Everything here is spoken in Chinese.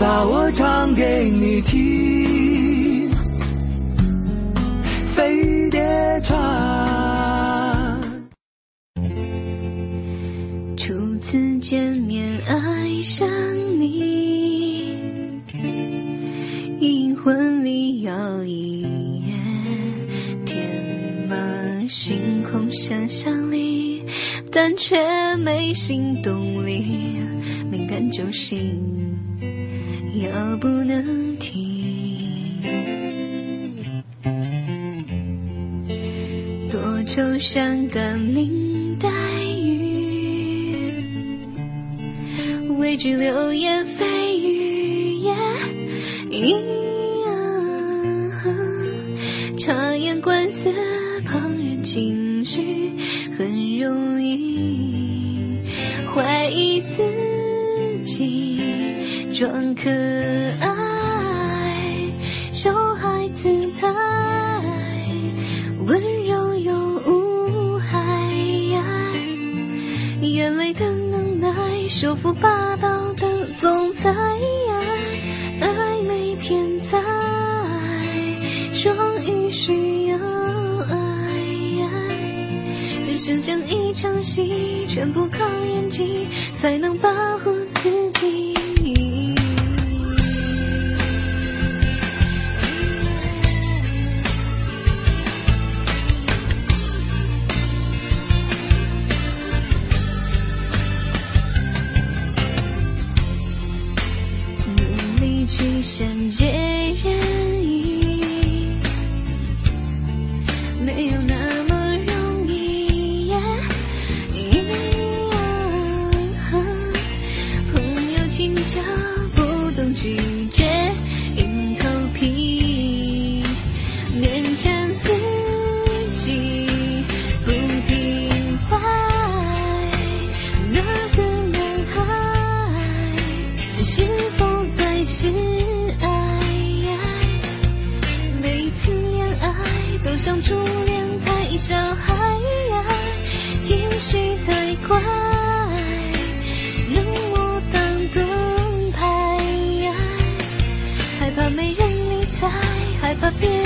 把我唱给你听，飞碟传。初次见面，爱上你，阴魂里摇曳，天马行空想象力，但却没行动力，敏感就行，要不能停。多愁善感林黛玉，畏惧流言蜚语也一样，察言观色，旁人情绪，很容易怀疑自己，装可爱，受害姿态。温柔又无害，眼泪的能耐，收服霸道的总裁呀，暧昧天才，终于需要爱，人生像一场戏，全部靠演技才能保护自己。欲善解人意，没有那么容易。朋友请求，不懂拒绝，硬头皮勉强自。像初恋太小孩，情绪太快，冷漠当盾牌，害怕没人理睬，害怕别。